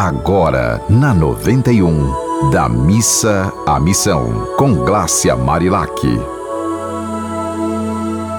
agora na 91, da missa à missão, com Glácia Marilac.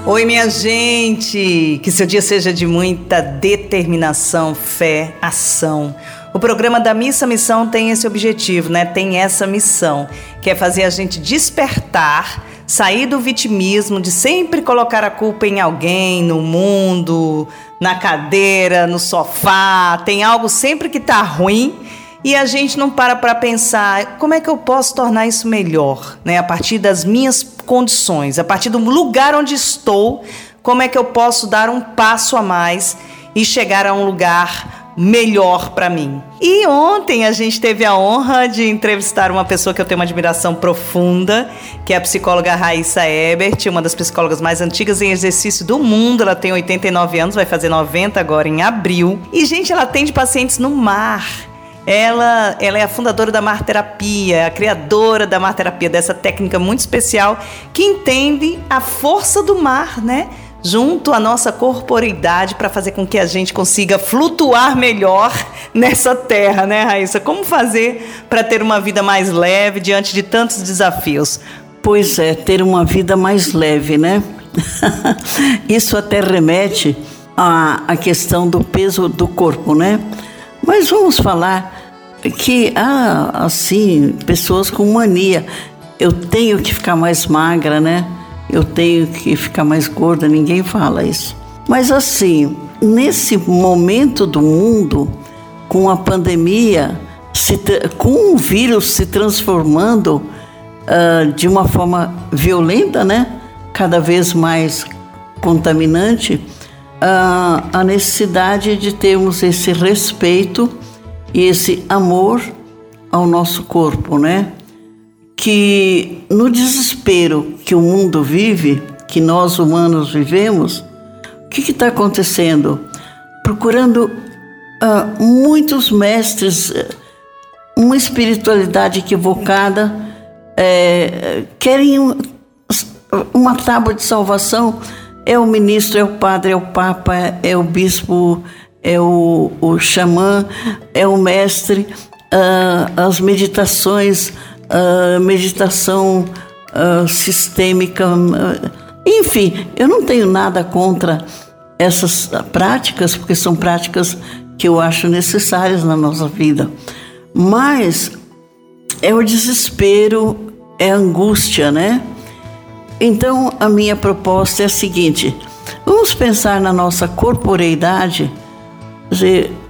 Oi, minha gente! Que seu dia seja de muita determinação, fé, ação. O programa da Missa Missão tem esse objetivo, né? Tem essa missão, que é fazer a gente despertar, sair do vitimismo de sempre colocar a culpa em alguém, no mundo, na cadeira, no sofá. Tem algo sempre que tá ruim e a gente não para para pensar como é que eu posso tornar isso melhor, né? A partir das minhas condições, a partir do lugar onde estou, como é que eu posso dar um passo a mais e chegar a um lugar melhor para mim. E ontem a gente teve a honra de entrevistar uma pessoa que eu tenho uma admiração profunda, que é a psicóloga Raíssa Ebert, uma das psicólogas mais antigas em exercício do mundo. Ela tem 89 anos, vai fazer 90 agora em abril. E gente, ela atende pacientes no mar. Ela, ela é a fundadora da Mar Terapia, a criadora da Mar Terapia, dessa técnica muito especial que entende a força do mar, né? Junto à nossa corporeidade para fazer com que a gente consiga flutuar melhor nessa terra, né, Raíssa? Como fazer para ter uma vida mais leve diante de tantos desafios? Pois é, ter uma vida mais leve, né? Isso até remete à, à questão do peso do corpo, né? Mas vamos falar que há, assim, pessoas com mania. Eu tenho que ficar mais magra, né? Eu tenho que ficar mais gorda, ninguém fala isso. Mas assim, nesse momento do mundo, com a pandemia, com o vírus se transformando uh, de uma forma violenta, né? Cada vez mais contaminante, a, a necessidade de termos esse respeito e esse amor ao nosso corpo, né? Que no desespero que o mundo vive, que nós humanos vivemos, o que está acontecendo? Procurando uh, muitos mestres, uma espiritualidade equivocada, é, querem uma tábua de salvação é o ministro, é o padre, é o papa, é o bispo, é o, o xamã, é o mestre, uh, as meditações, uh, meditação uh, sistêmica, enfim, eu não tenho nada contra essas práticas, porque são práticas que eu acho necessárias na nossa vida. Mas é o desespero, é a angústia, né? Então, a minha proposta é a seguinte: vamos pensar na nossa corporeidade,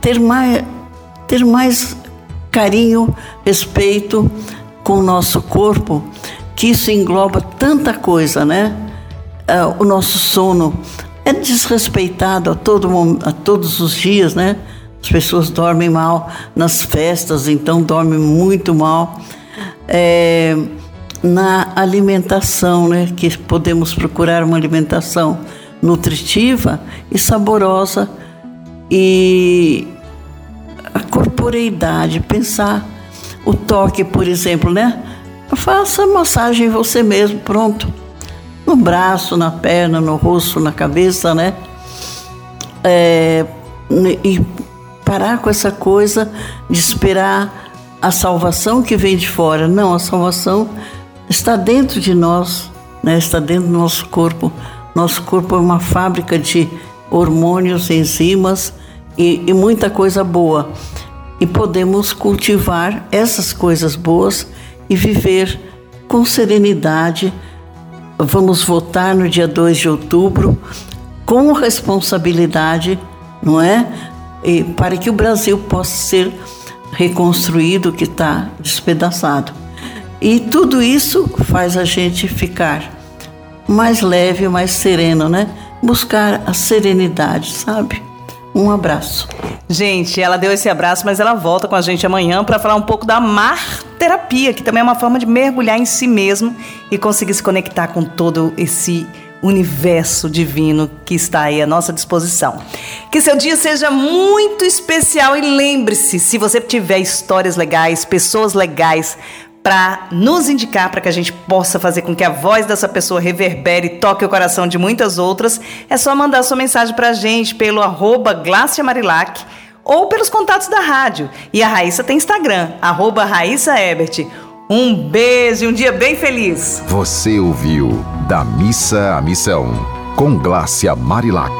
ter mais, ter mais carinho, respeito com o nosso corpo, que isso engloba tanta coisa, né? Ah, o nosso sono é desrespeitado a, todo, a todos os dias, né? As pessoas dormem mal nas festas, então dormem muito mal. É, na alimentação, né? Que podemos procurar uma alimentação nutritiva e saborosa e a corporeidade, pensar o toque, por exemplo, né? Faça massagem você mesmo, pronto. No braço, na perna, no rosto, na cabeça, né? É, e parar com essa coisa de esperar a salvação que vem de fora. Não, a salvação está dentro de nós, né? está dentro do nosso corpo. Nosso corpo é uma fábrica de hormônios, enzimas e, e muita coisa boa. E podemos cultivar essas coisas boas e viver com serenidade. Vamos votar no dia 2 de outubro com responsabilidade, não é? E para que o Brasil possa ser reconstruído que está despedaçado. E tudo isso faz a gente ficar mais leve, mais sereno, né? Buscar a serenidade, sabe? Um abraço. Gente, ela deu esse abraço, mas ela volta com a gente amanhã para falar um pouco da mar terapia, que também é uma forma de mergulhar em si mesmo e conseguir se conectar com todo esse universo divino que está aí à nossa disposição. Que seu dia seja muito especial e lembre-se, se você tiver histórias legais, pessoas legais para nos indicar para que a gente possa fazer com que a voz dessa pessoa reverbere e toque o coração de muitas outras, é só mandar sua mensagem para a gente pelo arroba Glácia Marilac ou pelos contatos da rádio. E a Raíssa tem Instagram, arroba Raíssa Ebert. Um beijo e um dia bem feliz. Você ouviu Da Missa à Missão, com Glácia Marilac.